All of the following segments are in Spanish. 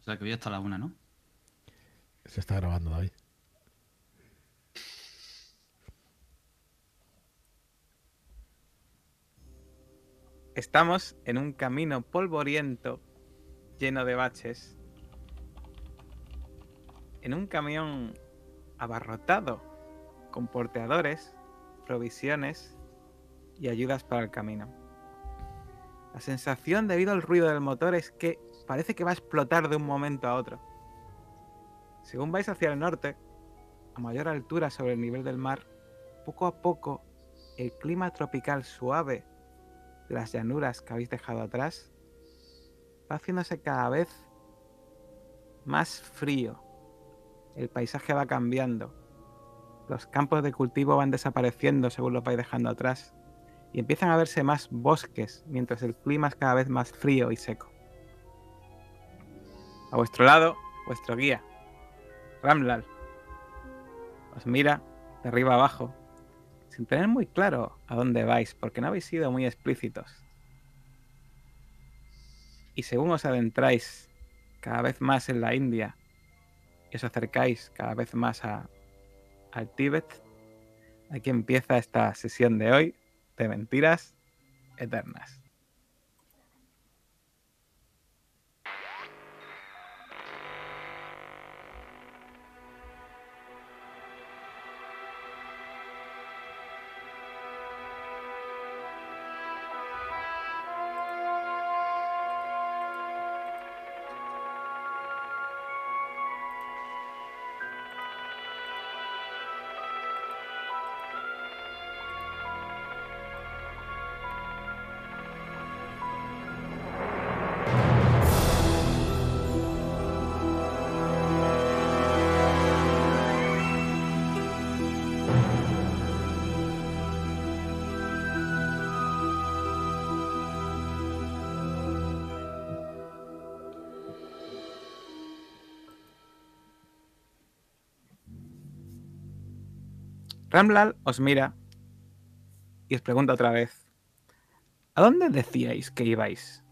O sea que voy hasta la una, ¿no? Se está grabando, David. Estamos en un camino polvoriento lleno de baches. En un camión abarrotado con porteadores, provisiones y ayudas para el camino. La sensación debido al ruido del motor es que parece que va a explotar de un momento a otro. Según vais hacia el norte, a mayor altura sobre el nivel del mar, poco a poco el clima tropical suave de las llanuras que habéis dejado atrás va haciéndose cada vez más frío. El paisaje va cambiando. Los campos de cultivo van desapareciendo según lo vais dejando atrás. Y empiezan a verse más bosques mientras el clima es cada vez más frío y seco. A vuestro lado, vuestro guía, Ramlal, os mira de arriba abajo sin tener muy claro a dónde vais porque no habéis sido muy explícitos. Y según os adentráis cada vez más en la India y os acercáis cada vez más a, al Tíbet, aquí empieza esta sesión de hoy de mentiras eternas. Ramlal os mira y os pregunta otra vez: ¿A dónde decíais que ibais?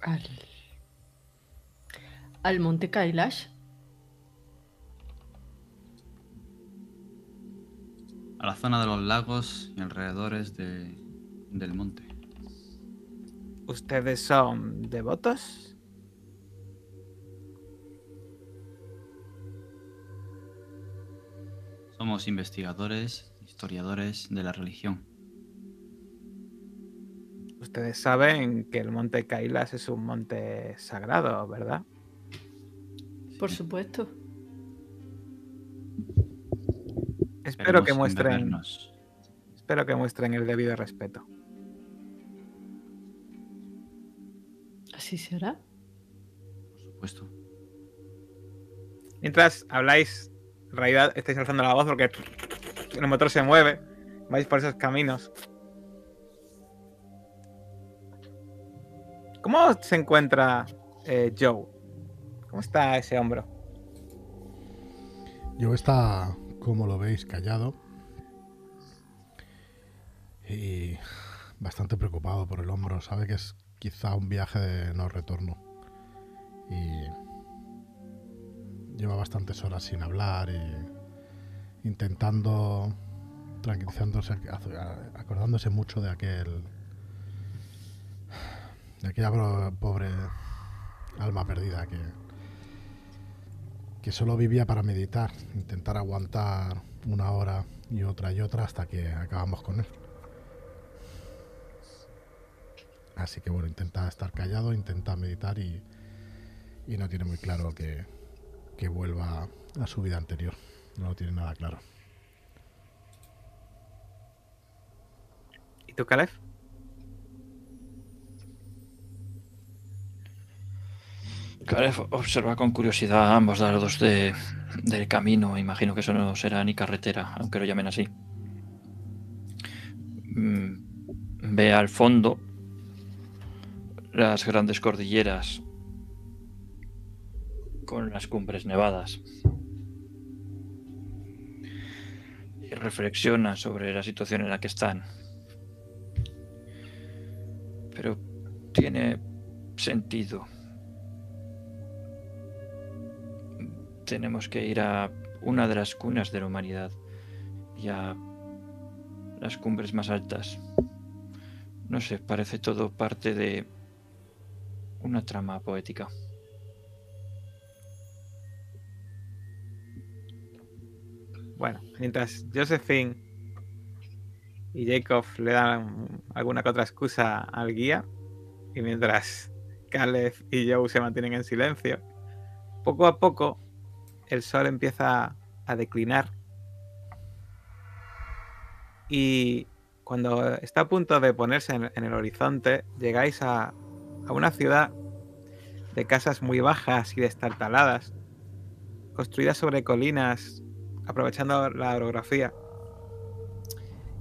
Al, al monte Kailash. A la zona de los lagos y alrededores de- del monte. ¿Ustedes son devotos? Somos investigadores, historiadores de la religión. Ustedes saben que el monte Kailas es un monte sagrado, ¿verdad? Por supuesto. Espero que muestren, espero que muestren el debido respeto. Así será. Por supuesto. Mientras habláis, en realidad estáis alzando la voz porque el motor se mueve, vais por esos caminos. ¿Cómo se encuentra eh, Joe? ¿Cómo está ese hombro? Yo está, como lo veis, callado. Y bastante preocupado por el hombro. Sabe que es quizá un viaje de no retorno. Y lleva bastantes horas sin hablar y intentando tranquilizándose, acordándose mucho de aquel de aquella pobre alma perdida que que solo vivía para meditar, intentar aguantar una hora y otra y otra hasta que acabamos con él. Así que bueno, intenta estar callado, intenta meditar y, y no tiene muy claro que, que vuelva a su vida anterior. No lo tiene nada claro. ¿Y tú, Caleb? Caleb observa con curiosidad a ambos lados de- del camino. Imagino que eso no será ni carretera, aunque lo llamen así. Mm, Ve al fondo las grandes cordilleras con las cumbres nevadas. Y reflexiona sobre la situación en la que están. Pero tiene sentido. Tenemos que ir a una de las cunas de la humanidad y a las cumbres más altas. No sé, parece todo parte de una trama poética. Bueno, mientras Josephine y Jacob le dan alguna que otra excusa al guía, y mientras Caleb y Joe se mantienen en silencio, poco a poco el sol empieza a declinar. Y cuando está a punto de ponerse en, el horizonte, llegáis a, a una ciudad de casas muy bajas y destartaladas, construidas sobre colinas, aprovechando la orografía.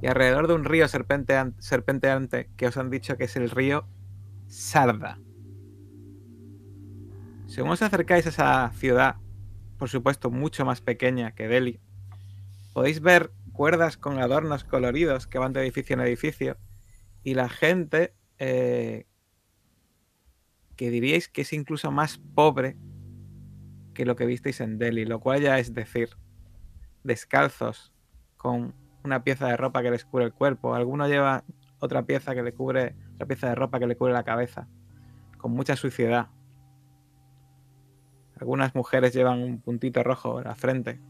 Y alrededor de un río serpentean- serpenteante que os han dicho que es el río Sarda. Según os acercáis a esa ciudad, por supuesto mucho más pequeña que Delhi, podéis ver cuerdas con adornos coloridos que van de edificio en edificio y la gente eh, que diríais que es incluso más pobre que lo que visteis en Delhi, lo cual ya es decir, descalzos con una pieza de ropa que les cubre el cuerpo, alguno lleva otra pieza que le cubre, otra pieza de ropa que le cubre la cabeza, con mucha suciedad. Algunas mujeres llevan un puntito rojo en la frente.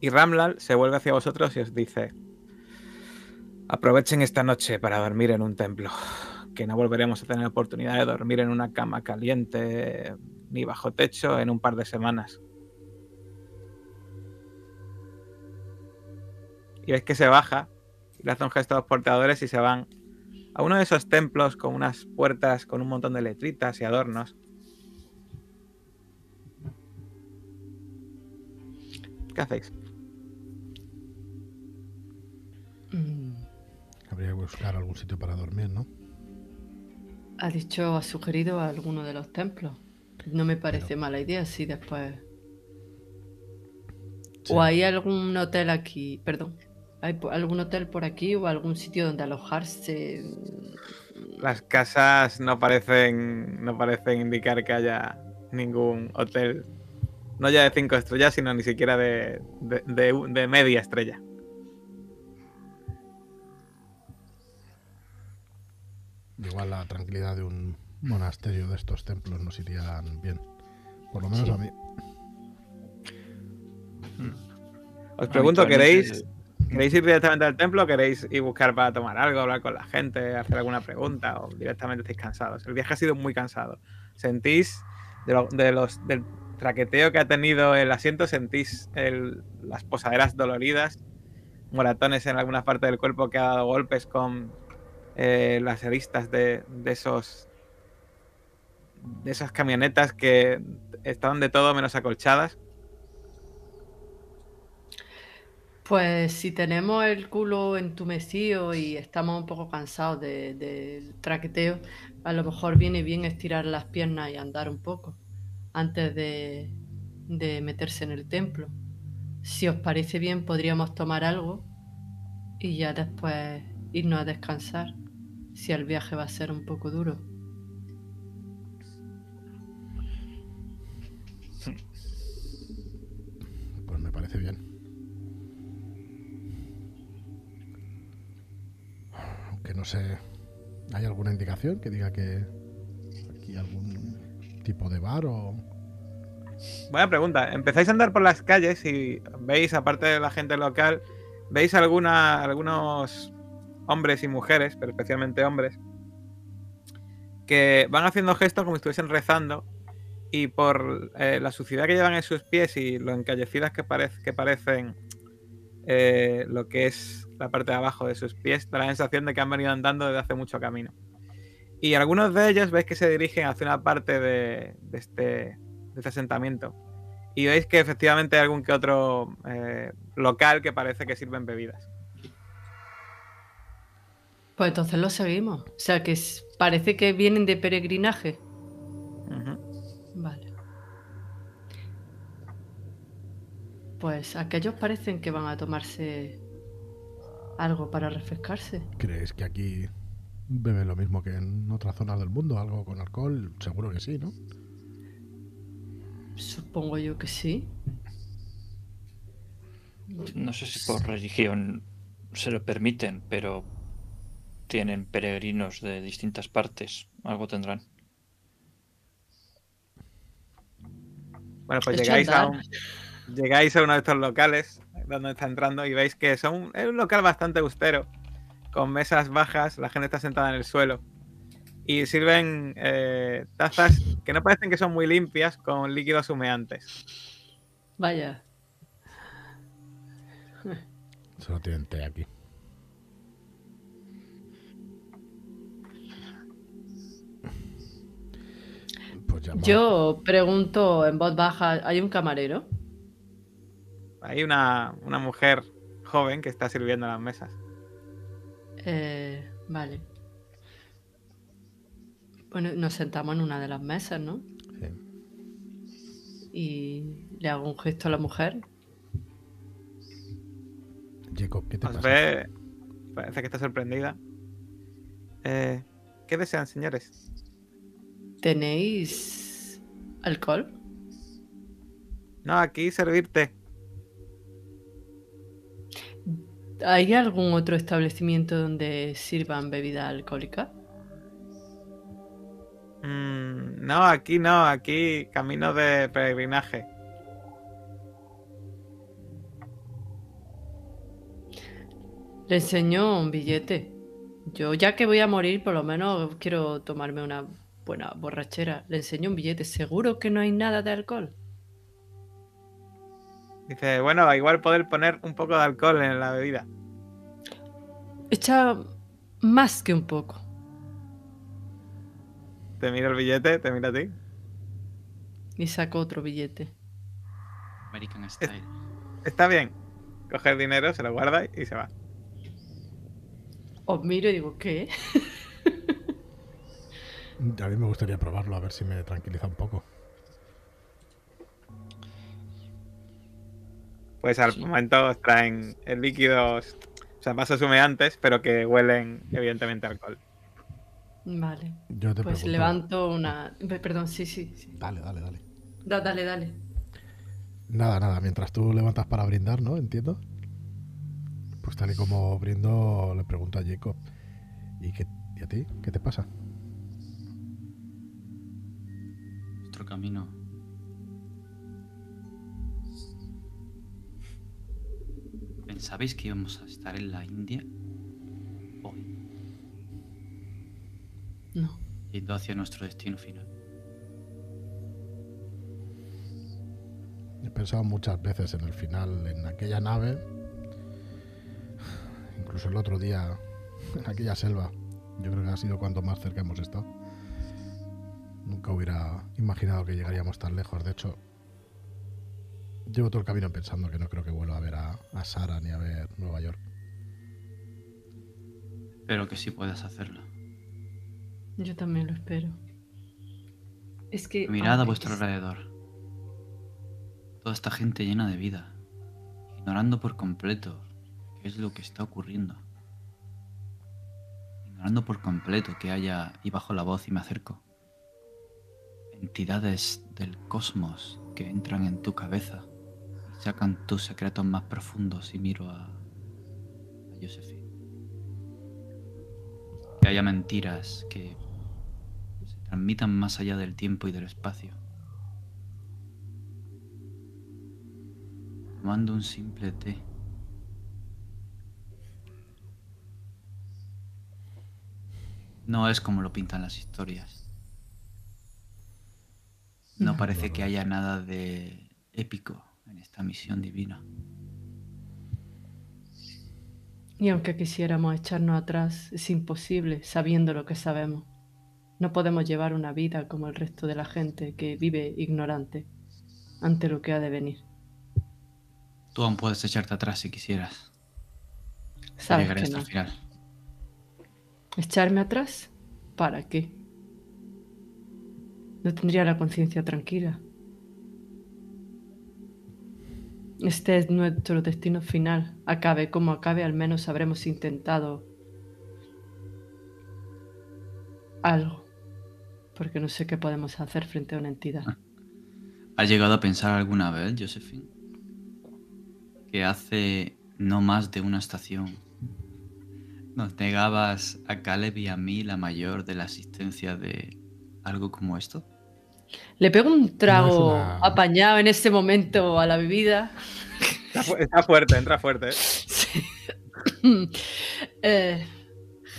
Y Ramlal se vuelve hacia vosotros y os dice: Aprovechen esta noche para dormir en un templo, que no volveremos a tener oportunidad de dormir en una cama caliente ni bajo techo en un par de semanas. Y ves que se baja y le hace un gesto a los portadores y se van a uno de esos templos con unas puertas con un montón de letritas y adornos. ¿Qué hacéis? Mm, Habría que buscar algún sitio para dormir, ¿no? Ha dicho, ha sugerido a alguno de los templos. No me parece Pero- mala idea si después. Sí. O hay algún hotel aquí, perdón. ¿Hay algún hotel por aquí o algún sitio donde alojarse? Las casas no parecen, no parecen indicar que haya ningún hotel, no ya de cinco estrellas, sino ni siquiera de, de- de- de media estrella. Igual la tranquilidad de un monasterio de estos templos nos irían bien. Por lo menos Sí. a mí. Os pregunto, ¿queréis, ¿queréis ir directamente al templo o queréis ir buscar para tomar algo, hablar con la gente, hacer alguna pregunta o directamente estáis cansados? El viaje ha sido muy cansado. ¿Sentís de, lo- de los, del traqueteo que ha tenido el asiento, sentís el- las posaderas doloridas, moratones en alguna parte del cuerpo que ha dado golpes con eh, las aristas de, de esos de esas camionetas que estaban de todo menos acolchadas? Pues si tenemos el culo entumecido y estamos un poco cansados de- del traqueteo, a lo mejor viene bien estirar las piernas y andar un poco antes de, de meterse en el templo. Si os parece bien, podríamos tomar algo y ya después irnos a descansar, si el viaje va a ser un poco duro. Pues me parece bien. Aunque no sé. ¿Hay alguna indicación que diga que aquí algún tipo de bar o.? Buena pregunta. Empezáis a andar por las calles y veis, aparte de la gente local, veis alguna, algunos hombres y mujeres, pero especialmente hombres, que van haciendo gestos como si estuviesen rezando y por eh, la suciedad que llevan en sus pies y lo encallecidas que, que parecen eh, lo que es la parte de abajo de sus pies, da la sensación de que han venido andando desde hace mucho camino. Y algunos de ellos veis que se dirigen hacia una parte de, de este, de este asentamiento. Y veis que efectivamente hay algún que otro eh, local que parece que sirven bebidas. Pues entonces lo seguimos. O sea que parece que vienen de peregrinaje. Vale. Pues aquellos parecen que van a tomarse algo para refrescarse. ¿Crees que aquí beben lo mismo que en otras zonas del mundo? ¿Algo con alcohol? Seguro que sí, ¿no? Supongo yo que sí. No sé si por religión se lo permiten, pero tienen peregrinos de distintas partes. Algo tendrán. Bueno, pues llegáis a, un- llegáis a uno de estos locales donde está entrando y veis que son, es un local bastante austero, con mesas bajas, la gente está sentada en el suelo. Y sirven eh, tazas que no parecen que son muy limpias con líquidos humeantes. Vaya. Solo tienen té aquí. Yo pregunto en voz baja, ¿hay un camarero? Hay una, una mujer joven que está sirviendo las mesas. Eh, vale. Bueno, nos sentamos en una de las mesas, ¿no? Sí. Y le hago un gesto a la mujer. Jacob, ¿qué te Os pasa? ve, parece que está sorprendida. Eh, ¿Qué desean, señores? ¿Tenéis alcohol? No, aquí servirte. ¿Hay algún otro establecimiento donde sirvan bebida alcohólica? Mm, no, aquí no, aquí camino de peregrinaje. Le enseño un billete. Yo ya que voy a morir, por lo menos quiero tomarme una buena borrachera. Le enseño un billete. ¿Seguro que no hay nada de alcohol? Dice, bueno, igual poder poner un poco de alcohol en la bebida. Echa más que un poco. Te miro el billete, te miro a ti. Y saco otro billete. American Style. Está bien. Coge el dinero, se lo guarda y se va. Os miro y digo, ¿qué? A mí me gustaría probarlo, a ver si me tranquiliza un poco. Pues al Sí. momento os traen líquidos, o sea, vasos humeantes, pero que huelen evidentemente a alcohol. Vale. Yo te Pues pregunto- levanto una... Pe- Perdón, sí, sí. sí. Dale, dale, dale. Da- dale, dale. Nada, nada, mientras tú levantas para brindar, ¿no? Entiendo. Pues tal y como brindo, le pregunto a Jacob. ¿Y, qué, ¿y a ti? ¿Qué te pasa? Nuestro camino. ¿Pensabais que íbamos a estar en la India? Hoy, No. yendo hacia nuestro destino final. He pensado muchas veces en el final, en aquella nave, incluso el otro día, en aquella selva. Yo creo que ha sido cuanto más cerca hemos estado. Nunca hubiera imaginado que llegaríamos tan lejos. De hecho, llevo todo el camino pensando que no creo que vuelva a ver a, a Sara ni a ver Nueva York. Espero que sí puedas hacerlo. Yo también lo espero. Es que... Mirad a vuestro es- alrededor. Toda esta gente llena de vida, ignorando por completo qué es lo que está ocurriendo. Ignorando por completo que haya, y bajo la voz y me acerco, entidades del cosmos que entran en tu cabeza y sacan tus secretos más profundos y miro a, a Josephine. Que haya mentiras que se transmitan más allá del tiempo y del espacio. Tomando un simple té. No es como lo pintan las historias. No parece que haya nada de épico en esta misión divina. Y aunque quisiéramos echarnos atrás, es imposible sabiendo lo que sabemos. No podemos llevar una vida como el resto de la gente que vive ignorante ante lo que ha de venir. Tú aún puedes echarte atrás si quisieras. ¿Sabes Llegaré que hasta no? el final. ¿Echarme atrás? ¿Para qué? No tendría la conciencia tranquila. Este es nuestro destino final. Acabe como acabe, al menos habremos intentado algo. Porque no sé qué podemos hacer frente a una entidad. ¿Has llegado a pensar alguna vez, Josephine? Que hace no más de una estación nos negabas a Caleb y a mí la mayor de la existencia de algo como esto. Le pego un trago una- apañado en ese momento a la bebida. Está, fu- está fuerte, entra fuerte. ¿eh? Sí. Eh,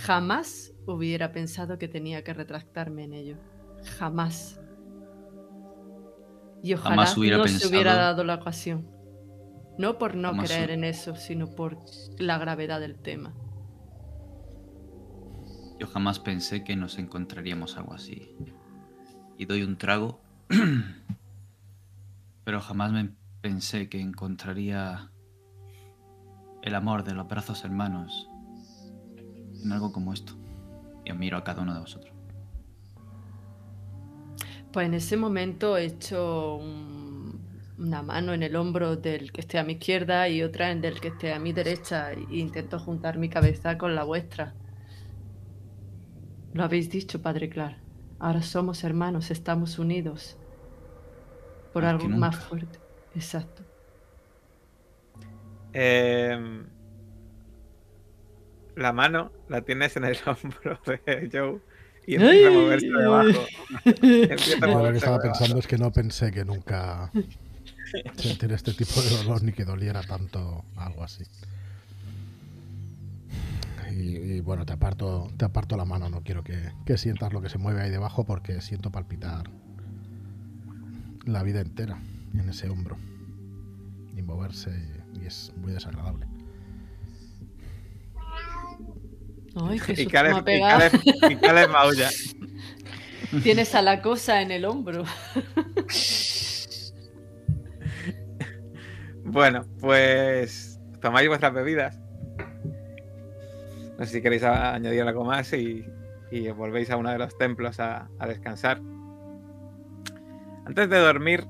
jamás hubiera pensado que tenía que retractarme en ello. Jamás. Y ojalá Jamás hubiera no se hubiera pensado- dado la ocasión. No por no Jamás creer en eso, sino por la gravedad del tema. Yo jamás pensé que nos encontraríamos algo así. Y doy un trago. Pero jamás me pensé que encontraría el amor de los brazos hermanos en algo como esto. Y os miro a cada uno de vosotros. Pues en ese momento echo un- una mano en el hombro del que esté a mi izquierda y otra en del que esté a mi derecha e intento juntar mi cabeza con la vuestra. Lo habéis dicho, Padre Clar. Ahora somos hermanos, estamos unidos por Más algo más fuerte. Exacto. Eh, la mano la tienes en el hombro de Joe y empieza a moverse debajo. Empieza a Yo lo que moverse estaba debajo. pensando es que no pensé que nunca sentir este tipo de dolor ni que doliera tanto algo así. Y, y bueno, te aparto, te aparto la mano, no quiero que, que sientas lo que se mueve ahí debajo porque siento palpitar la vida entera en ese hombro. Y moverse y, y es muy desagradable. Ay, qué Y susto Caleb, me ha y pegado. Caleb- y Caleb maulla. Tienes a la cosa en el hombro. Bueno, pues tomáis vuestras bebidas. No sé si queréis añadir algo más y, y volvéis a uno de los templos a, descansar. Antes de dormir,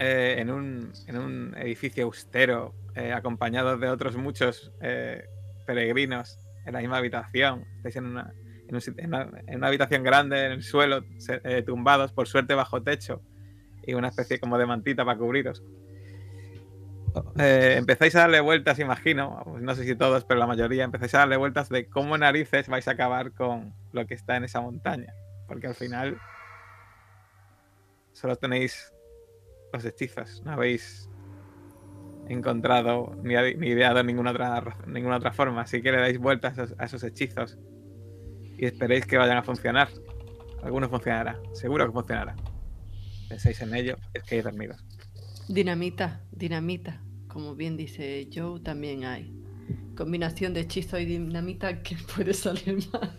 eh, en, un, en un edificio austero, eh, acompañados de otros muchos eh, peregrinos en la misma habitación, estáis en una, en una- habitación grande, en el suelo, tumbados, por suerte bajo techo, y una especie como de mantita para cubriros. Eh, empezáis a darle vueltas, imagino, no sé si todos, pero la mayoría, empezáis a darle vueltas de cómo narices vais a acabar con lo que está en esa montaña. Porque al final solo tenéis los hechizos, no habéis encontrado ni, ni ideado ninguna otra, ra- ninguna otra forma, así que le dais vueltas a esos, hechizos y esperéis que vayan a funcionar. Alguno funcionará, seguro que funcionará. Penséis en ello, es que dormidos. Dinamita, dinamita. Como bien dice Joe, también hay. Combinación de hechizo y dinamita que puede salir mal.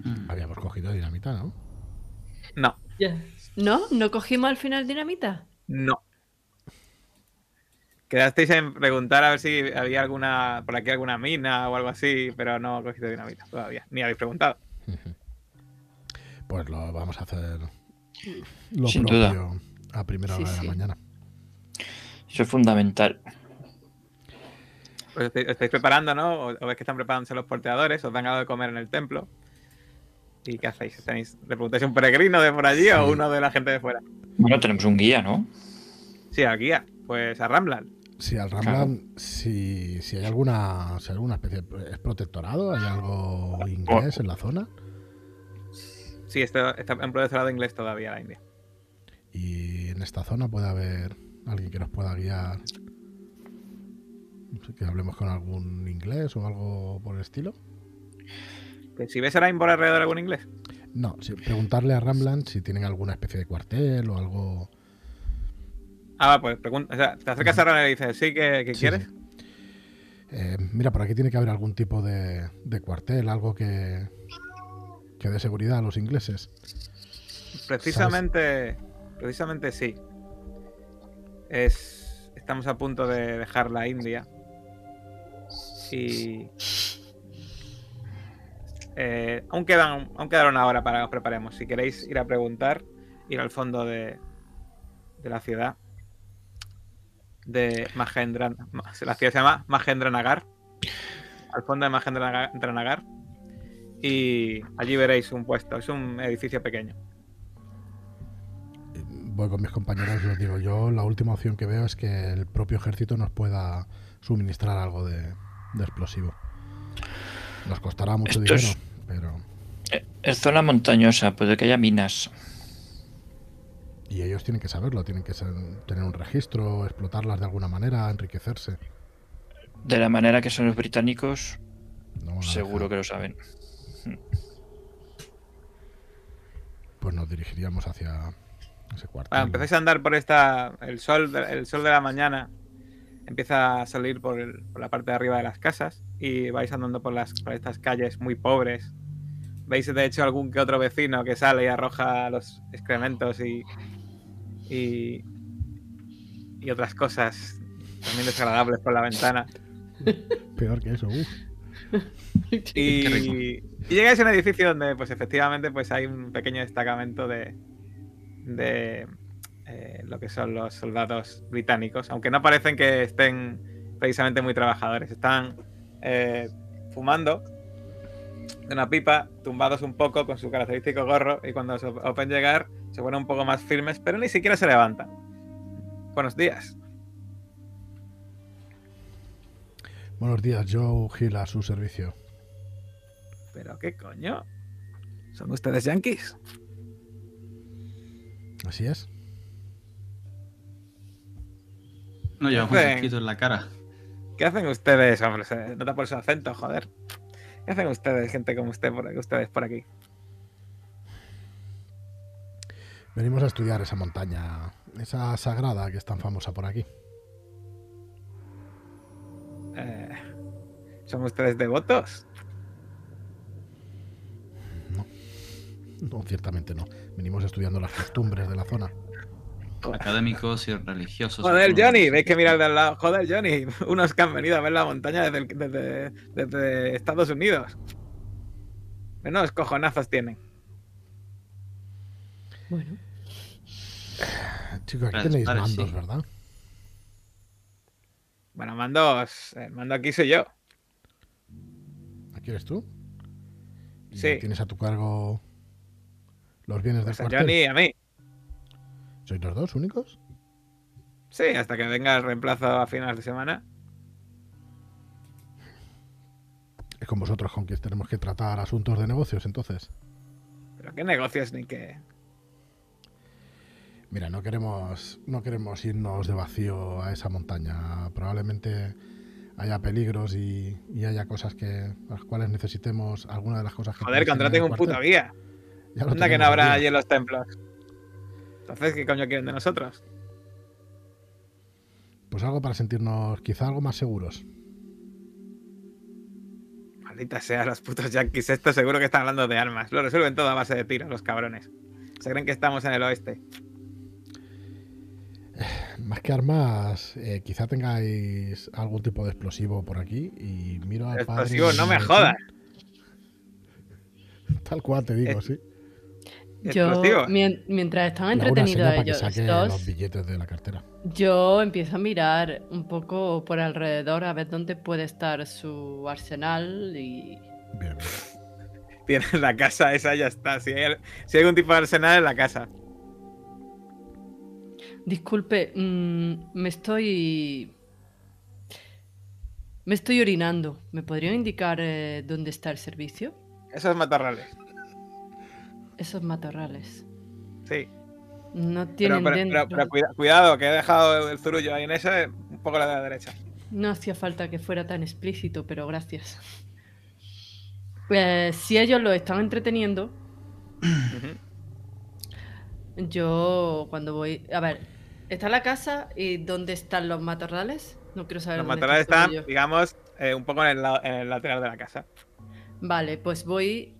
Mm. Habíamos cogido dinamita, ¿no? No. ¿No? ¿No cogimos al final dinamita? No. Quedasteis en preguntar a ver si había alguna por aquí alguna mina o algo así, pero no cogiste dinamita todavía. Ni habéis preguntado. Pues lo vamos a hacer lo Sin propio duda. A primera Sí, hora de sí. la mañana. Eso es fundamental. Pues estáis, estáis preparando, ¿no? O, o ves que están preparándose los porteadores, os dan algo de comer en el templo. ¿Y qué hacéis? ¿Tenéis, ¿Le preguntáis a un peregrino de por allí o Sí. uno de la gente de fuera? Bueno, tenemos un guía, ¿no? Sí, al guía. Pues a Ramblan. Si al Ramlan, si, si hay alguna, si hay alguna especie es protectorado, hay algo inglés en la zona. Sí, esto está en profesorado inglés todavía la India. Y en esta zona puede haber alguien que nos pueda guiar. No sé, Que hablemos con algún inglés o algo por el estilo. Que si ves ahora por alrededor algún inglés. No, sí, preguntarle a Ramlan si tienen alguna especie de cuartel o algo. Ah, pues pregunta, o sea, te acercas a Ramblan y dices, ¿sí? ¿Qué, qué Sí, quieres? sí. Eh, mira, por aquí tiene que haber algún tipo de, de cuartel, algo que, que dé seguridad a los ingleses. Precisamente, precisamente sí. Es, estamos a punto de dejar la India. Y eh, aún quedan, aún una hora para que os preparemos. Si queréis ir a preguntar, ir al fondo de, de la ciudad de Mahendra. La ciudad se llama Mahendranagar. Al fondo de Mahendranagar. Y allí veréis un puesto. Es un edificio pequeño. Voy con mis compañeros y les digo, yo la última opción que veo es que el propio ejército nos pueda suministrar algo de, de explosivo. Nos costará mucho Esto dinero, es- pero... Eh, Es zona montañosa, puede que haya minas. Y ellos tienen que saberlo, tienen que ser- tener un registro, explotarlas de alguna manera, enriquecerse. De la manera que son los británicos, No seguro que lo saben. Pues nos dirigiríamos hacia ese. Bueno, empezáis a andar por esta. El sol, de, el sol de la mañana empieza a salir por, el- por la parte de arriba de las casas y vais andando por, las, por estas calles muy pobres. Veis de hecho algún que otro vecino que sale y arroja los excrementos y. y. y otras cosas también desagradables por la ventana. Peor que eso, uf. Y, y llegáis a un edificio donde, pues efectivamente, pues hay un pequeño destacamento de, de eh, lo que son los soldados británicos, aunque no parecen que estén precisamente muy trabajadores. Están eh, fumando de una pipa, tumbados un poco con su característico gorro, y cuando se os ven llegar, se ponen un poco más firmes, pero ni siquiera se levantan. Buenos días. Buenos días, Joe Hill a su servicio. ¿Pero qué coño? ¿Son ustedes yankees? Así es. No llevamos Ven. escrito en la cara. ¿Qué hacen ustedes, hombre? Se nota por su acento, joder. ¿Qué hacen ustedes, gente como usted, por, ustedes por aquí? Venimos a estudiar esa montaña, esa sagrada que es tan famosa por aquí. Eh, ¿Son ustedes devotos? No, ciertamente no. Venimos estudiando las costumbres de la zona. Académicos y religiosos. Joder. Johnny, veis que mirar de al lado. Joder, Johnny, unos que han venido a ver la montaña desde, el- desde- desde Estados Unidos. Menos cojonazos tienen. Bueno, Chicos, aquí tenéis mandos, sí. ¿verdad? Bueno, mandos. El mando aquí soy yo. ¿Aquí eres tú? ¿Y Sí. ¿Tienes a tu cargo los bienes Pues a del cuartel? Johnny y a mí. ¿Sois los dos únicos? Sí, hasta que venga el reemplazo a finales de semana. Es con vosotros con tenemos que tratar asuntos de negocios, entonces. Pero qué negocios ni qué. Mira, no queremos, no queremos irnos de vacío a esa montaña. Probablemente haya peligros y, y haya cosas que las cuales necesitemos alguna de las cosas que Joder, contraten un puto guía. Ya lo Anda que no habrá allí en los templos. Entonces, ¿qué coño quieren de nosotros? Pues algo para sentirnos quizá algo más seguros. Maldita sea, los putos yankees. Esto seguro que están hablando de armas. Lo resuelven todo a base de tiros, los cabrones. Se creen que estamos en el oeste. Más que armas, eh, quizá tengáis algún tipo de explosivo por aquí y miro al padre. Explosivo, no me jodas. Tal cual te digo, Eh, sí. Yo mientras están entretenidos ellos saque dos, los billetes de la cartera. yo empiezo a mirar un poco por alrededor a ver dónde puede estar su arsenal y Bien, la casa esa, ya está. Si hay, si hay algún tipo de arsenal en la casa. Disculpe, mm, me estoy. Me estoy orinando. ¿Me podrían indicar eh, dónde está el servicio? Esos matorrales. Esos matorrales. Sí. No tienen pero- dentro. pero- pero cuida- cuidado, que he dejado el zurullo ahí en ese, un poco la de la derecha. No hacía falta que fuera tan explícito, pero gracias. Pues si ellos lo están entreteniendo, yo cuando voy. A ver, ¿está la casa y dónde están los matorrales? No quiero saber Los dónde matorrales están, digamos, eh, un poco en el, lado- en el lateral de la casa. Vale, pues voy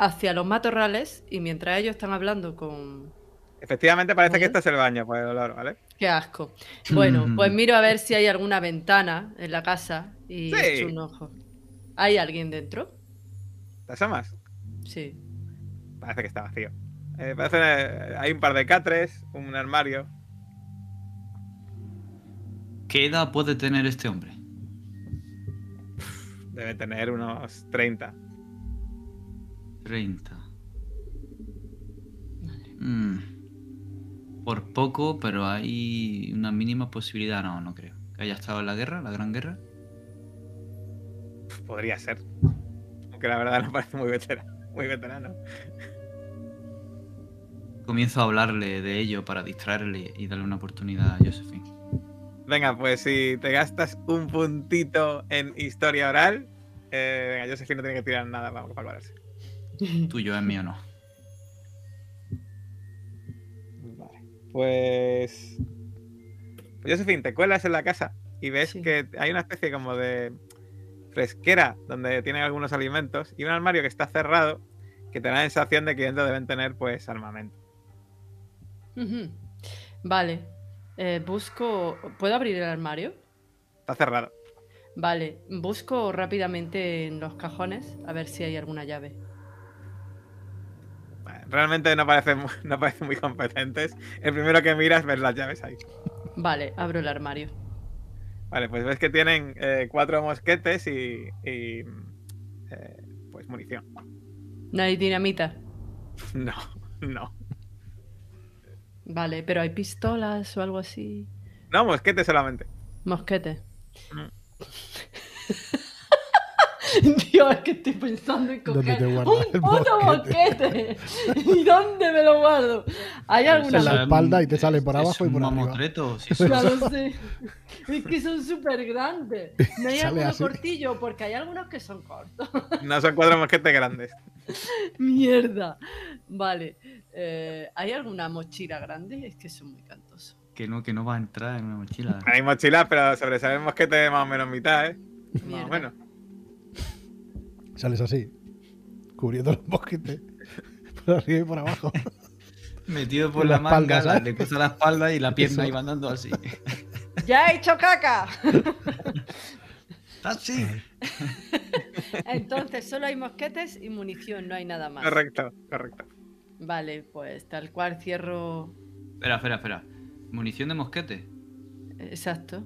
hacia los matorrales y mientras ellos están hablando con. Efectivamente, parece que este es el baño, por el olor, ¿vale? Qué asco. Bueno, pues miro a ver si hay alguna ventana en la casa y Sí. echo un ojo. ¿Hay alguien dentro? ¿Te asomas? Sí. Parece que está vacío. Eh, parece, eh, hay un par de catres, un armario. ¿Qué edad puede tener este hombre? Debe tener unos 30. 30. Mm. Por poco, pero hay una mínima posibilidad. No, no creo. Que haya estado en la guerra, la gran guerra. Podría ser. Aunque la verdad no parece muy veterano. Muy veterano. Comienzo a hablarle de ello para distraerle y darle una oportunidad a Josephine. Venga, pues si te gastas un puntito en historia oral, eh, venga, Josephine no tiene que tirar nada para valorarse. Tuyo es mío, no. Vale. Pues. Pues Josephine, te cuelas en la casa y ves Sí. que hay una especie como de fresquera donde tienen algunos alimentos y un armario que está cerrado que te da la sensación de que dentro deben tener pues armamento. Vale. Eh, busco. ¿Puedo abrir el armario? Está cerrado. Vale. Busco rápidamente en los cajones a ver si hay alguna llave. Realmente no parecen, no parecen muy competentes. El primero que miras ves las llaves ahí. Vale, abro el armario. Vale, pues ves que tienen eh, cuatro mosquetes y, y, eh, pues munición. ¿No hay dinamita? No, no. Vale, pero hay pistolas o algo así. No, mosquetes solamente. Mosquete. Mm. Dios, es que estoy pensando en ¿Dónde coger un puto mosquete. ¿Y dónde me lo guardo? ¿Hay alguna En la espalda es- y te salen por es abajo y un por arriba. sí. Es que son súper grandes. No hay Sale alguno así. cortillo, porque hay algunos que son cortos. No son cuatro mosquetes grandes. Mierda. Vale. eh, ¿Hay alguna mochila grande? Es que son muy cantosos. Que no, que no va a entrar en una mochila. Hay mochilas, pero sobresale el mosquete de más o menos mitad, ¿eh? Más Mierda. o menos. Sales así, cubriendo los mosquetes por arriba y por abajo. Metido por la, la espalda, manga, ¿sabes? le cruza la espalda y la pierna iba andando así. ¡Ya he hecho caca! ¡Taxi! Entonces, solo hay mosquetes y munición, no hay nada más. Correcto, correcto. Vale, pues tal cual cierro. Espera, espera, espera. ¿Munición de mosquete? Exacto.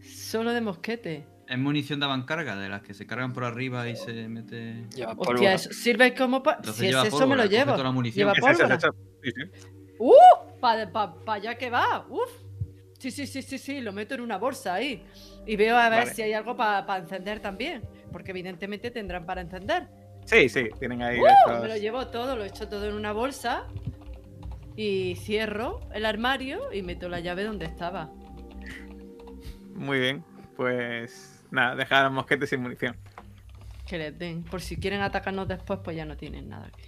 Solo de mosquete. ¿Es munición de avancarga? De las que se cargan por arriba y se mete. Lleva Hostia, eso sirve como pa- Entonces Si es eso, me lo llevo. toda la. ¡Uh! ¿Para pa, pa allá que va? ¡Uf! Sí, sí, sí, sí, sí, lo meto en una bolsa ahí. Y veo a ver Vale. si hay algo para encender también. Porque evidentemente tendrán para encender. Sí, sí, tienen ahí ¡Uh! estos- Me lo llevo todo, lo echo todo en una bolsa. Y cierro el armario y meto la llave donde estaba. Muy bien. Pues nada, dejar los mosquetes sin munición. Que les den. Por si quieren atacarnos después, pues ya no tienen nada. que-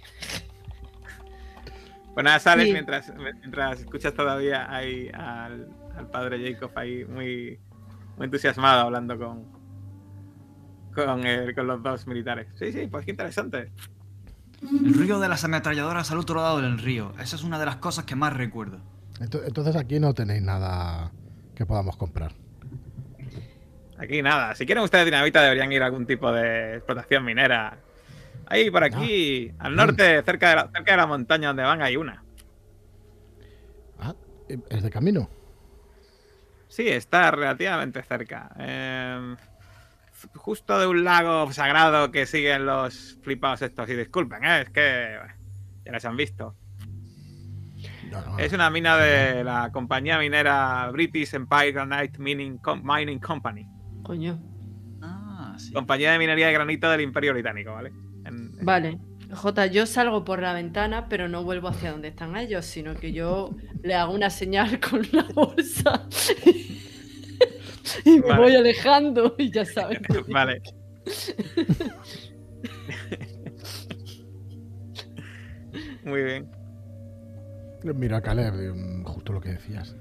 Pues nada, sales Sí. mientras, mientras escuchas todavía ahí al, al padre Jacob ahí muy, muy entusiasmado hablando con, con, el- con los dos militares. Sí, sí, pues qué interesante. El río de las ametralladoras al otro lado del río. Esa es una de las cosas que más recuerdo. Ento- Entonces aquí no tenéis nada que podamos comprar. Aquí nada, si quieren ustedes dinamita deberían ir a algún tipo de explotación minera. Ahí por aquí, al norte, cerca de, la, cerca de la montaña donde van, hay una. Ah, ¿es de camino? Sí, está relativamente cerca. Eh, justo de un lago sagrado que siguen los flipados estos. Y disculpen, ¿eh? es que bueno, ya les han visto. No, no, Es una mina de la compañía minera British Empire Granite Mining, Com- Mining Company. Coño. Ah, sí. Compañía de minería de granito del Imperio Británico, ¿vale? En- en- Vale. Jota, yo salgo por la ventana, pero no vuelvo hacia donde están ellos, sino que yo le hago una señal con la bolsa y me Vale. voy alejando y ya saben. Vale. Muy bien. Mira, Caleb, mm, justo lo que decías.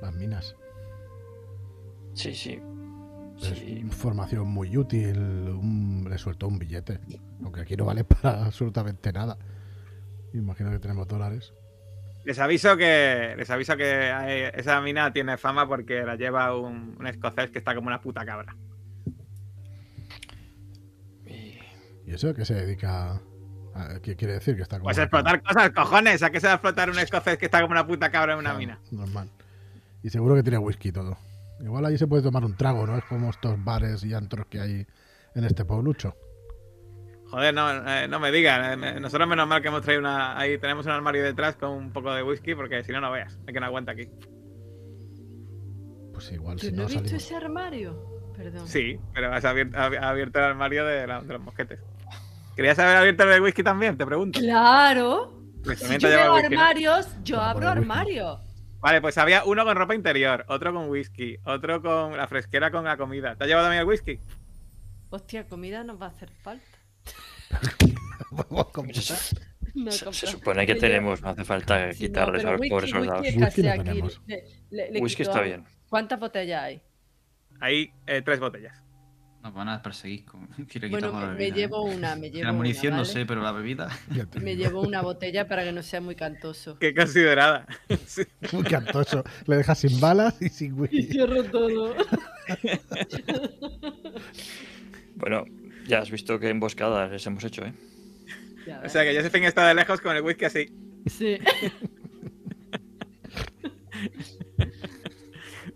Las minas. Sí, sí. Es Sí. información muy útil. un- le suelto un billete. Aunque aquí no vale para absolutamente nada. Imagino que tenemos dólares. Les aviso que les aviso que hay- esa mina tiene fama porque la lleva un, un escocés que está como una puta cabra. Y- ¿Y eso qué se dedica? a- ¿Qué quiere decir? Que está como Pues explotar cosas, cojones. ¿A qué se va a explotar un escocés que está como una puta cabra en una Claro, mina? Normal. Y seguro que tiene whisky todo. Igual allí se puede tomar un trago, ¿no? Es como estos bares y antros que hay en este pueblucho. Joder, no, eh, no me digas. eh, Nosotros menos mal que hemos traído una... Ahí tenemos un armario detrás con un poco de whisky porque si no, no veas. Hay que no aguanta aquí. Pues igual, si no he visto ese armario. Perdón. Sí, pero has abierto, el armario de, la- de los mosquetes. ¿Querías haber abierto el de whisky también? Te pregunto. Claro. Pues Si yo veo whisky, ¿no? armarios, yo abro armarios. Vale, pues había uno con ropa interior, otro con whisky, otro con la fresquera con la comida. ¿Te ha llevado también el whisky? Hostia, comida nos va a hacer falta. ¿Cómo Se, se- No se- se compro. supone que tenemos, no hace falta no, quitarles pero a los whisky- pobres soldados. Whisky, Whisky escasea no aquí. tenemos. Le- le- le Whisky quito está bien. ¿Cuántas botellas hay? Hay eh, tres botellas. Nos van a perseguir con Bueno, la me, llevo una, me llevo la munición una, no sé, pero la bebida. Me llevo una botella para que no sea muy cantoso. Qué considerada. Sí. Muy cantoso. Le dejas sin balas y sin Y whisky. cierro todo. Bueno, ya has visto qué emboscadas les hemos hecho, ¿eh? O sea que Josephine está de lejos con el whisky así. Sí.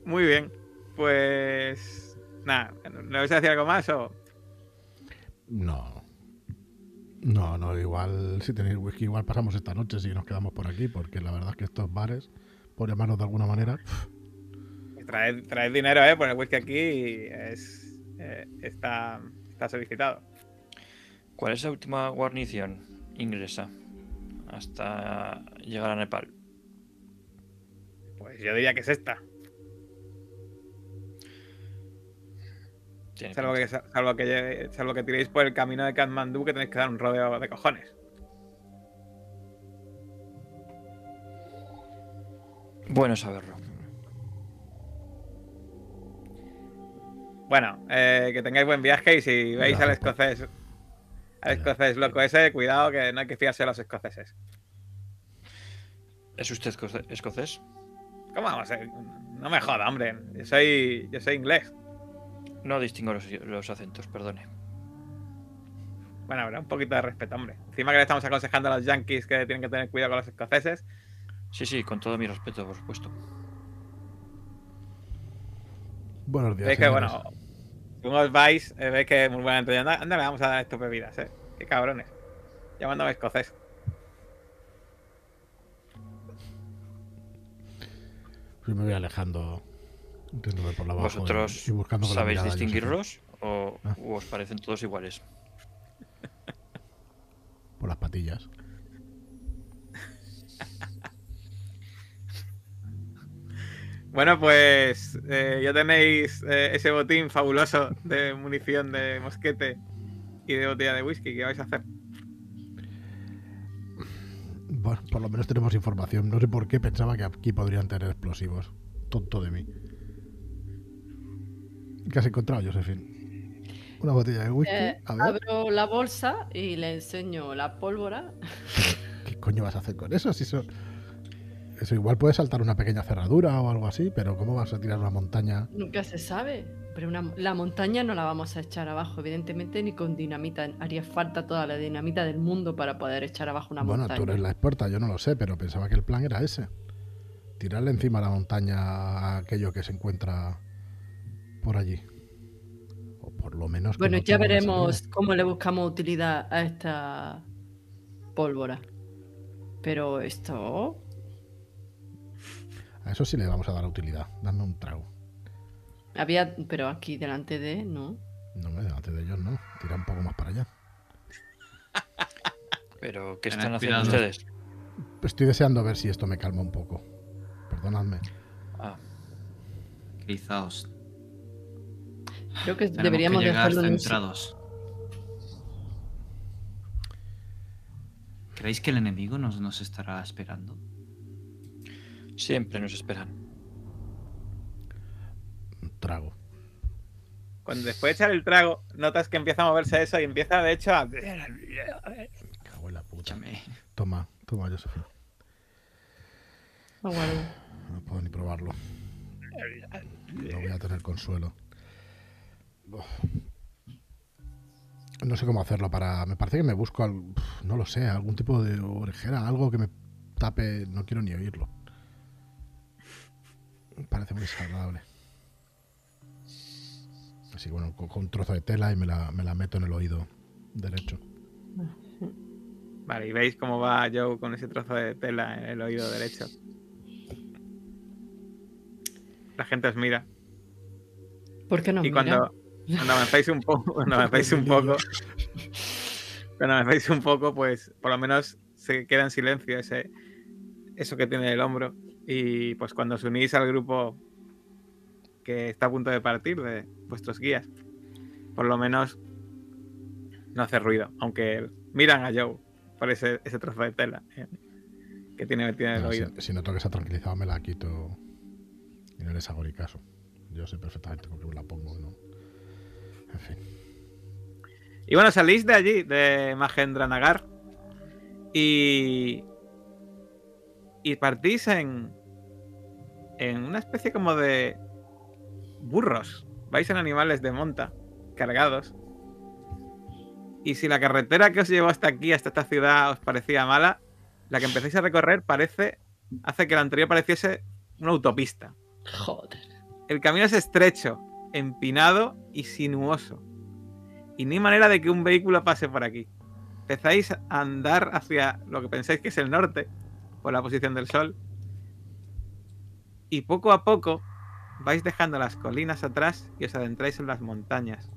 Muy bien. Pues. Nada, ¿le vais a decir algo más o.? No. No, no, igual si tenéis whisky, igual pasamos esta noche si nos quedamos por aquí, porque la verdad es que estos bares, por llamarlos de alguna manera, Traed, traed dinero, ¿eh? Por el whisky aquí es. eh, está, está solicitado. ¿Cuál es la última guarnición inglesa hasta llegar a Nepal? Pues yo diría que es esta. Tiene Salvo pinta. que, salvo, que, salvo que tiréis por el camino de Kathmandú, que tenéis que dar un rodeo de cojones. Bueno saberlo. Bueno, eh, que tengáis buen viaje y si veis al Gracias, escocés. Al escocés loco ese, cuidado que no hay que fiarse de los escoceses. ¿Es usted escocés? ¿Cómo vamos? a- No me joda, hombre. Yo soy, yo soy inglés. No distingo los, los acentos, perdone. Bueno, habrá un poquito de respeto, hombre. Encima que le estamos aconsejando a los yankees que tienen que tener cuidado con los escoceses. Sí, sí, con todo mi respeto, por supuesto. buenos días. Veis que, señores. bueno, según os vais, eh, veis que es muy buena anda, anda, le vamos a dar estas bebidas, eh. Qué cabrones. Llamándome escocés. Pues me voy alejando, por la ¿Vosotros y, y buscando con la sabéis distinguirlos o, Ah. u os parecen todos iguales? Por las patillas. Bueno, pues eh, ya tenéis eh, ese botín fabuloso de munición de mosquete y de botella de whisky. ¿Qué vais a hacer? Bueno, por lo menos tenemos información. No sé por qué pensaba que aquí podrían tener explosivos. Tonto de mí. ¿Qué has encontrado, Josephine? Una botella de whisky. Eh, a ver, abro la bolsa y le enseño la pólvora. ¿qué coño vas a hacer con eso? Si eso, eso igual puede saltar una pequeña cerradura o algo así, pero ¿cómo vas a tirar una montaña? Nunca se sabe. Pero una- la montaña no la vamos a echar abajo, evidentemente, ni con dinamita. Haría falta toda la dinamita del mundo para poder echar abajo una bueno, montaña. tú eres la experta, yo no lo sé, pero pensaba que el plan era ese. Tirarle encima a la montaña a aquello que se encuentra por allí. O por lo menos... Bueno, no ya veremos cómo le buscamos utilidad a esta pólvora. Pero esto. A eso sí le vamos a dar utilidad. Dame un trago. Había. Pero aquí delante de. ¿No? No me delante de ellos, no. Tira un poco más para allá. ¿Pero qué están haciendo cuidado. ustedes? Estoy deseando ver si esto me calma un poco. Perdonadme. Ah, Quizás Creo que tenemos deberíamos que llegar dejarlo en centrados. ¿Creéis que el enemigo nos, nos estará esperando? siempre nos esperan. Un trago. Cuando después de echar el trago, notas que empieza a moverse eso y empieza, de hecho, a... Cago en la puta. Toma, toma. Lo guardo. No puedo ni probarlo. No voy a tener consuelo. No sé cómo hacerlo para. Me parece que me busco. al- No lo sé, algún tipo de orejera, algo que me tape. No quiero ni oírlo. Me parece muy desagradable. Así que bueno, cojo un trozo de tela y me la, me la meto en el oído derecho. Vale, y veis cómo va Joe con ese trozo de tela en el oído derecho. La gente os mira. ¿Por qué no? y cuando, cuando avancéis un poco, cuando avancéis un poco, cuando avancéis un poco, pues por lo menos se queda en silencio ese, eso que tiene el hombro. Y pues cuando os unís al grupo que está a punto de partir de vuestros guías, por lo menos no hace ruido, aunque miran a Joe por ese, ese trozo de tela eh, que tiene en el No, si, oído. si noto que se ha tranquilizado, me la quito y no les hago ni caso. Yo sé perfectamente con qué me la pongo, ¿no? En fin. Y bueno, salís de allí, de Mahendranagar, y. Y partís en. En una especie como de. Burros. Vais en animales de monta, cargados. Y si la carretera que os llevó hasta aquí, hasta esta ciudad, os parecía mala, la que empezáis a recorrer parece. hace que la anterior pareciese una autopista. Joder. El camino es estrecho, empinado y sinuoso. Y ni manera de que un vehículo pase por aquí. Empezáis a andar hacia lo que pensáis que es el norte, por la posición del sol. Y poco a poco vais dejando las colinas atrás y os adentráis en las montañas.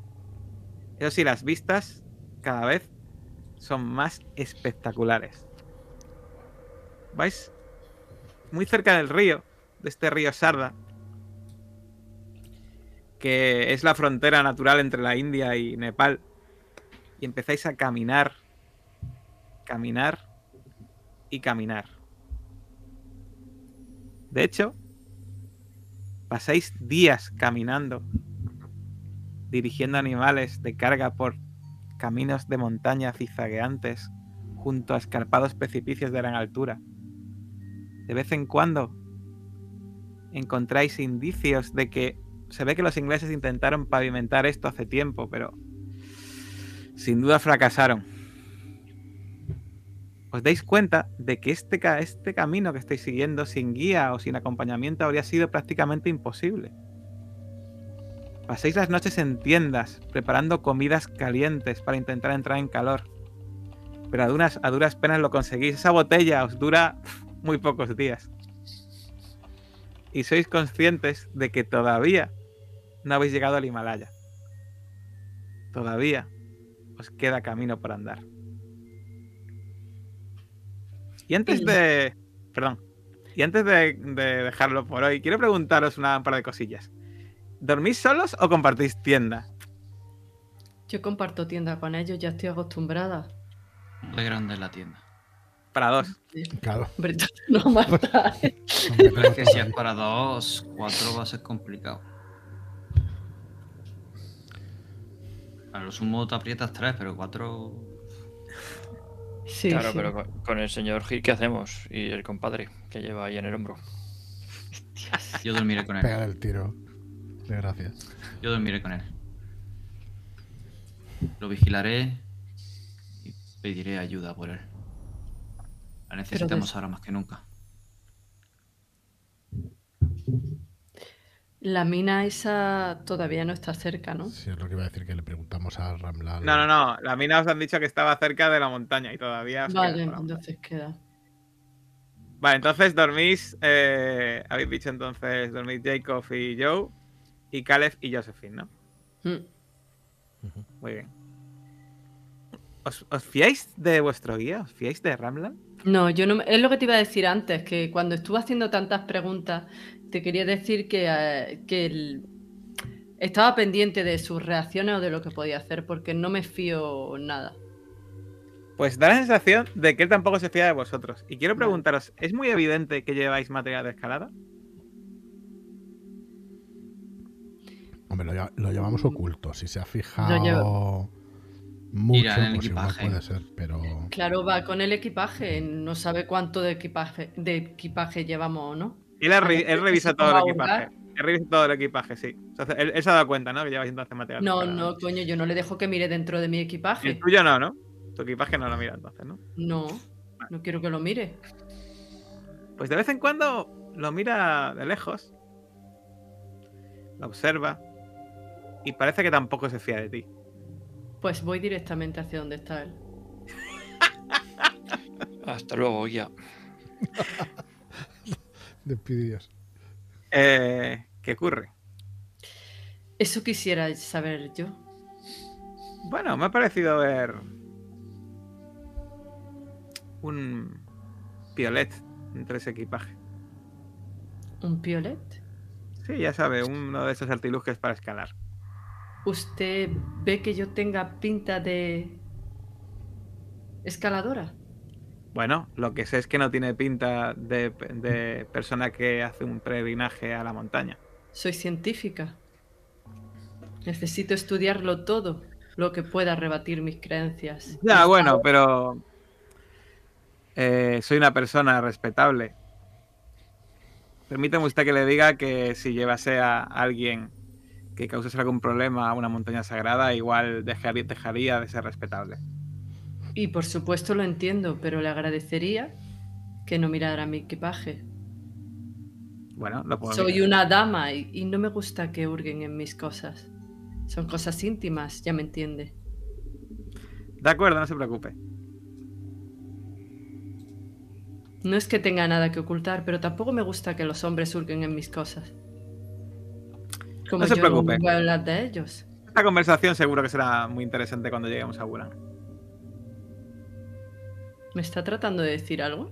Eso sí, las vistas cada vez son más espectaculares. Vais muy cerca del río, de este río Sarda, que es la frontera natural entre la India y Nepal. Y empezáis a caminar, caminar y caminar. De hecho, pasáis días caminando, dirigiendo animales de carga por caminos de montaña zigzagueantes junto a escarpados precipicios de gran altura. De vez en cuando encontráis indicios de que se ve que los ingleses intentaron pavimentar esto hace tiempo, pero sin duda fracasaron. Os dais cuenta de que este, este camino que estáis siguiendo sin guía o sin acompañamiento habría sido prácticamente imposible. Pasáis las noches en tiendas, preparando comidas calientes para intentar entrar en calor. Pero a duras, a duras penas lo conseguís. Esa botella os dura muy pocos días. Y sois conscientes de que todavía no habéis llegado al Himalaya. Todavía os queda camino por andar. Y antes de... Perdón. Y antes de, de dejarlo por hoy, quiero preguntaros una un par de cosillas. ¿Dormís solos o compartís tienda? Yo comparto tienda con ellos, ya estoy acostumbrada. Muy grande es la tienda. Para dos. Claro. Hombre, no mata. ¿eh? Hombre, Pero es que si es para dos, cuatro va a ser complicado. A lo sumo te aprietas tres, pero cuatro. Sí, claro, sí. pero con, con el señor Gil, ¿qué hacemos? Y el compadre que lleva ahí en el hombro. Yo dormiré con él. Pegar el tiro. De gracias. Yo dormiré con él. Lo vigilaré y pediré ayuda por él. La necesitamos des- ahora más que nunca. La mina esa todavía no está cerca, ¿no? Si es lo que iba a decir que le preguntamos a Ramlal. No, no, no. La mina os han dicho que estaba cerca de la montaña y todavía Vale, entonces queda. Vale, entonces dormís. eh, habéis dicho entonces dormís Jacob y Joe. Y Caleb y Josephine, ¿no? Mm. Muy bien. ¿Os, os fiáis de vuestro guía? ¿Os fiáis de Ramlan? No, yo no. Es lo que te iba a decir antes, que cuando estuve haciendo tantas preguntas, te quería decir que, eh, que el- estaba pendiente de sus reacciones o de lo que podía hacer, porque no me fío nada. Pues da la sensación de que él tampoco se fía de vosotros. Y quiero preguntaros, ¿es muy evidente que lleváis material de escalada? Hombre, lo, lo llevamos oculto. Si se ha fijado llevo- mucho, Irá en el pues igual equipaje. puede ser, pero. Claro, va con el equipaje, no sabe cuánto de equipaje, de equipaje llevamos o no. Él, ha re- Vale, él revisa ¿se todo el equipaje. Él revisa todo el equipaje, sí. Él, él se ha dado cuenta, ¿no? Que lleváis entonces material de No, escalada. no, coño, yo no le dejo que mire dentro de mi El equipaje. tuyo no, ¿no? Tu equipaje no lo mira entonces, ¿no? No, no quiero que lo mire. Pues de vez en cuando lo mira de lejos. Lo observa. y parece que tampoco se fía de ti. Pues voy directamente hacia donde está él. Hasta luego, ya. Despedidos. Eh, ¿Qué ocurre? Eso quisiera saber yo. Bueno, me ha parecido ver un piolet entre ese equipaje. ¿Un piolet? Sí, ya sabe, uno de esos artilugios para escalar. ¿Usted ve que yo tenga pinta de escaladora? Bueno, lo que sé es que no tiene pinta de, de persona que hace un peregrinaje a la montaña. Soy científica. Necesito estudiarlo todo, lo que pueda rebatir mis creencias. Ya, bueno, pero eh, soy una persona respetable. Permítame usted que le diga que si llevase a alguien que causase algún problema a una montaña sagrada, igual dejaría, dejaría de ser respetable. Y por supuesto lo entiendo, pero le agradecería que no mirara mi equipaje. Bueno, lo puedo Soy mirar. una dama y, y no me gusta que hurguen en mis cosas. Son cosas íntimas, ya me entiende. De acuerdo, no se preocupe. No es que tenga nada que ocultar, pero tampoco me gusta que los hombres hurguen en mis cosas. Como No se yo preocupe. voy a hablar de ellos. Esta conversación seguro que será muy interesante cuando lleguemos a Wulan. ¿Me está tratando de decir algo?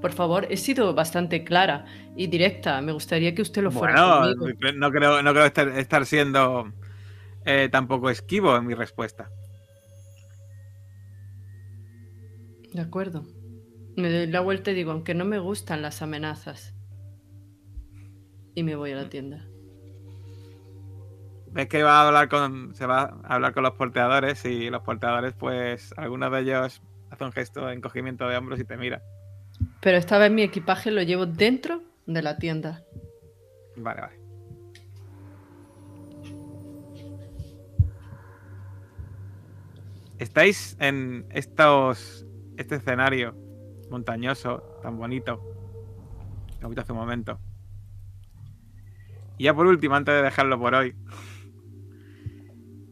Por favor, he sido bastante clara y directa. Me gustaría que usted lo fuera Bueno, conmigo. no creo, no creo estar, estar siendo eh, tampoco esquivo en mi respuesta. De acuerdo. Me doy la vuelta y digo, aunque no me gustan las amenazas. Y me voy a la tienda. Ves que va a hablar con. se va a hablar con los porteadores y los porteadores, pues, algunos de ellos un gesto de encogimiento de hombros y te mira. Pero esta vez mi equipaje lo llevo dentro de la tienda. Vale, vale. Estáis en estos, este escenario montañoso, tan bonito, que he visto hace un momento. Y ya por último, antes de dejarlo por hoy,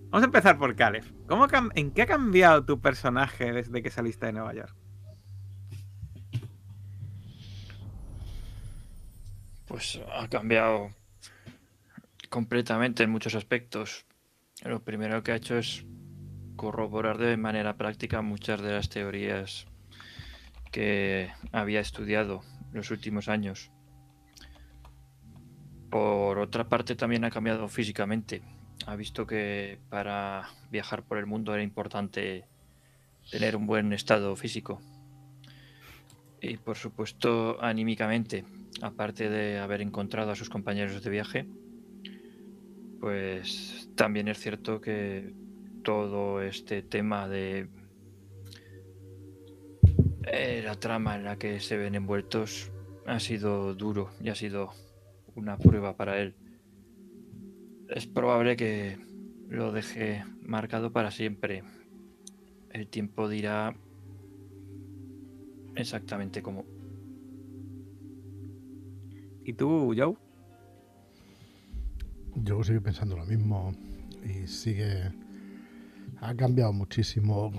vamos a empezar por Caleb. ¿Cómo ¿En qué ha cambiado tu personaje desde que saliste de Nueva York? Pues ha cambiado completamente en muchos aspectos. Lo primero que ha hecho es corroborar de manera práctica muchas de las teorías que había estudiado los últimos años. Por otra parte, también ha cambiado físicamente. Ha visto que para viajar por el mundo era importante tener un buen estado físico. Y por supuesto, anímicamente, aparte de haber encontrado a sus compañeros de viaje, pues también es cierto que todo este tema de eh, la trama en la que se ven envueltos ha sido duro y ha sido una prueba para él. Es probable que lo deje marcado para siempre. El tiempo dirá exactamente cómo. ¿Y tú, Joe? Yo sigo pensando lo mismo y sigue. Ha cambiado muchísimo.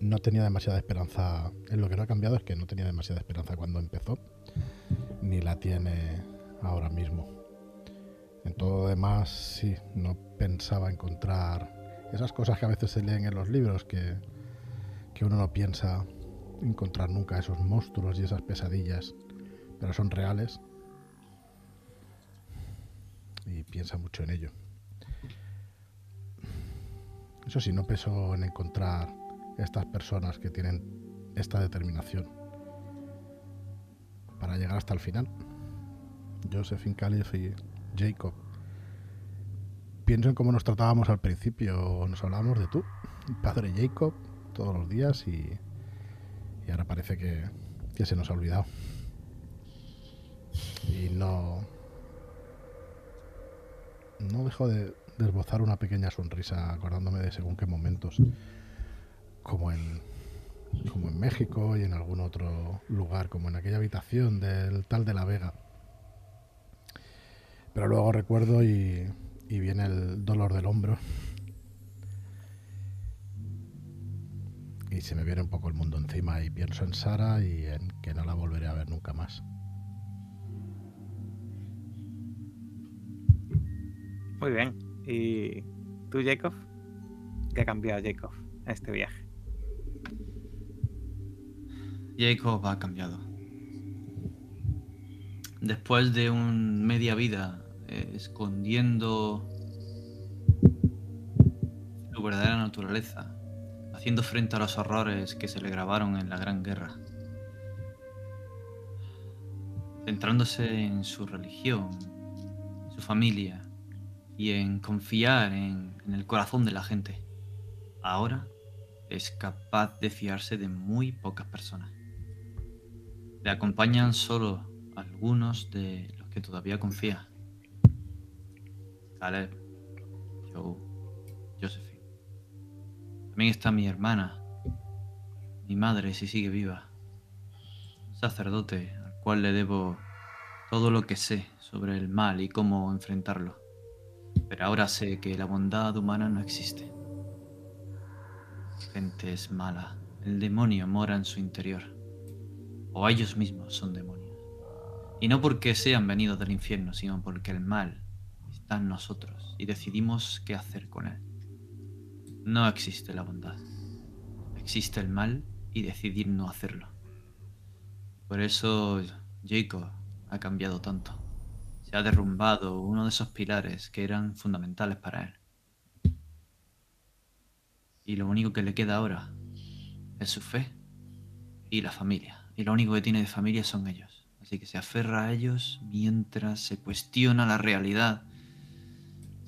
No tenía demasiada esperanza. En lo que no ha cambiado es que no tenía demasiada esperanza cuando empezó, ni la tiene ahora mismo. En todo lo demás, sí, no pensaba encontrar esas cosas que a veces se leen en los libros, que, que uno no piensa encontrar nunca esos monstruos y esas pesadillas, pero son reales y piensa mucho en ello. Eso sí, no pensó en encontrar estas personas que tienen esta determinación para llegar hasta el final. Josephine Calif y Jacob. Pienso en cómo nos tratábamos al principio. Nos hablábamos de tú, padre Jacob, todos los días y, y ahora parece que, que se nos ha olvidado. Y no, no dejo de, de esbozar una pequeña sonrisa acordándome de según qué momentos, como en, como en México y en algún otro lugar, como en aquella habitación del tal de la Vega. Pero luego recuerdo y, y viene el dolor del hombro. Y se me viene un poco el mundo encima y pienso en Sara y en que no la volveré a ver nunca más. Muy bien. ¿Y tú, Jacob? ¿Qué ha cambiado Jacob en este viaje? Jacob ha cambiado. Después de un media vida eh, escondiendo su verdadera naturaleza, haciendo frente a los horrores que se le grabaron en la Gran Guerra, centrándose en su religión, su familia y en confiar en, en el corazón de la gente. Ahora es capaz de fiarse de muy pocas personas. Le acompañan solo algunos de los que todavía confía. Caleb, Joe, Josephine. También está mi hermana, mi madre si sigue viva. Sacerdote al cual le debo todo lo que sé sobre el mal y cómo enfrentarlo. Pero ahora sé que la bondad humana no existe. La gente es mala. El demonio mora en su interior. O ellos mismos son demonios. Y no porque sean venidos del infierno, sino porque el mal en nosotros y decidimos qué hacer con él. No existe la bondad. Existe el mal y decidir no hacerlo. Por eso Jacob ha cambiado tanto. Se ha derrumbado uno de esos pilares que eran fundamentales para él. Y lo único que le queda ahora es su fe y la familia. Y lo único que tiene de familia son ellos. Así que se aferra a ellos mientras se cuestiona la realidad.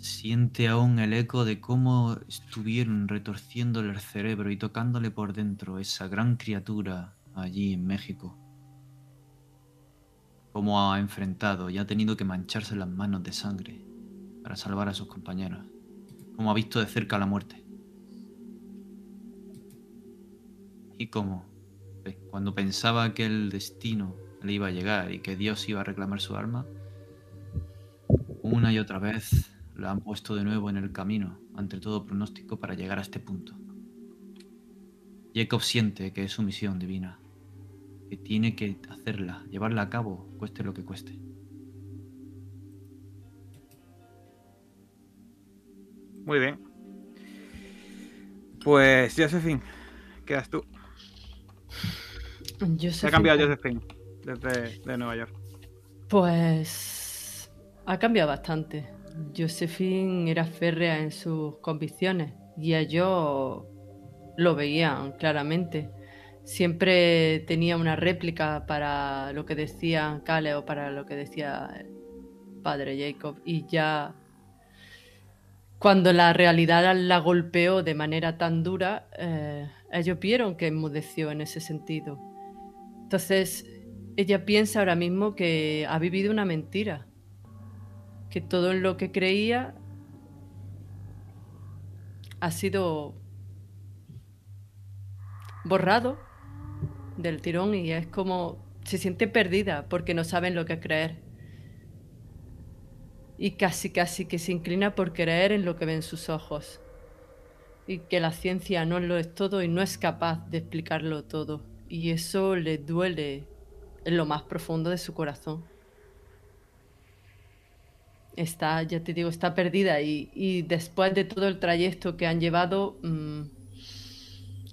Siente aún el eco de cómo estuvieron retorciéndole el cerebro y tocándole por dentro esa gran criatura allí en México. Cómo ha enfrentado y ha tenido que mancharse las manos de sangre para salvar a sus compañeros. Cómo ha visto de cerca la muerte. Y cómo, eh, cuando pensaba que el destino le iba a llegar y que Dios iba a reclamar su alma, una y otra vez la han puesto de nuevo en el camino, ante todo pronóstico, para llegar a este punto. Jacob siente que es su misión divina, que tiene que hacerla, llevarla a cabo, cueste lo que cueste. Muy bien. Pues, Josephine, quedas tú. Se ha Josephine, cambiado Josephine desde de Nueva York. Pues ha cambiado bastante. Josephine era férrea en sus convicciones y ellos lo veían claramente. Siempre tenía una réplica para lo que decía Caleb o para lo que decía el padre Jacob y ya cuando la realidad la golpeó de manera tan dura, eh, ellos vieron que enmudeció en ese sentido. Entonces, ella piensa ahora mismo que ha vivido una mentira, que todo en lo que creía ha sido borrado del tirón y es como se siente perdida porque no saben lo que creer. Y casi casi que se inclina por creer en lo que ven sus ojos. Y que la ciencia no lo es todo y no es capaz de explicarlo todo. Y eso le duele en lo más profundo de su corazón. Está, ya te digo, está perdida y, después de todo el trayecto que han llevado, mm,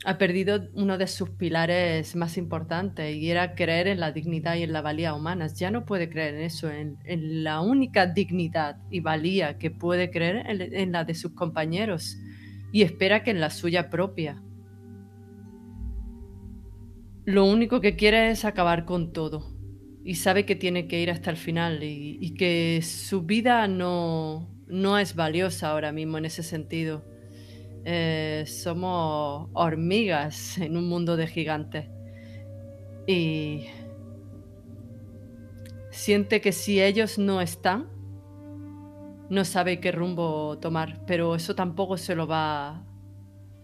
ha perdido uno de sus pilares más importantes y era creer en la dignidad y en la valía humanas. Ya no puede creer en eso, en, la única dignidad y valía que puede creer en la de sus compañeros y espera que en la suya propia. Lo único que quiere es acabar con todo y sabe que tiene que ir hasta el final y, que su vida no, no es valiosa ahora mismo en ese sentido. Eh, somos hormigas en un mundo de gigantes. Y siente que si ellos no están, no sabe qué rumbo tomar, pero eso tampoco se lo va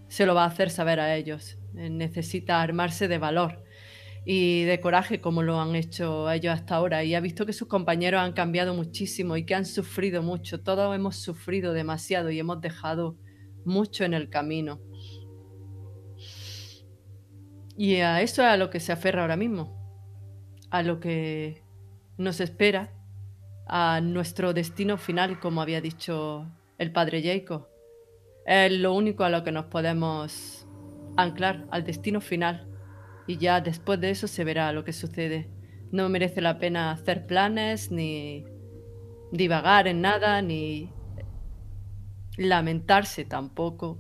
se lo va a hacer saber a ellos. Eh, Necesita armarse de valor y de coraje como lo han hecho ellos hasta ahora y ha visto que sus compañeros han cambiado muchísimo y que han sufrido mucho. Todos hemos sufrido demasiado y hemos dejado mucho en el camino. Y a eso es a lo que se aferra ahora mismo, a lo que nos espera, a nuestro destino final, como había dicho el padre Jacob. Es lo único a lo que nos podemos anclar, al destino final y ya después de eso se verá lo que sucede. No merece la pena hacer planes, ni divagar en nada, ni lamentarse tampoco,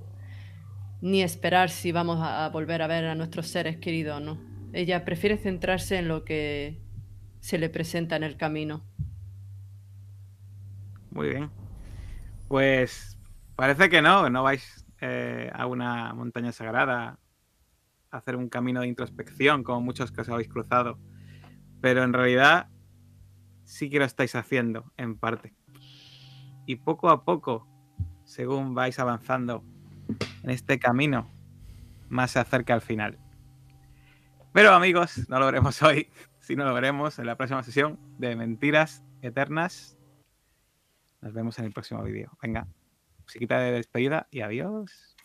ni esperar si vamos a volver a ver a nuestros seres queridos o no. Ella prefiere centrarse en lo que se le presenta en el camino. Muy bien. Pues parece que no, no vais eh, a una montaña sagrada hacer un camino de introspección, como muchos que os habéis cruzado. Pero en realidad sí que lo estáis haciendo, en parte. Y poco a poco, según vais avanzando en este camino, más se acerca al final. Pero amigos, no lo veremos hoy, sino lo veremos en la próxima sesión de Mentiras Eternas. Nos vemos en el próximo vídeo. Venga, musiquita de despedida y adiós.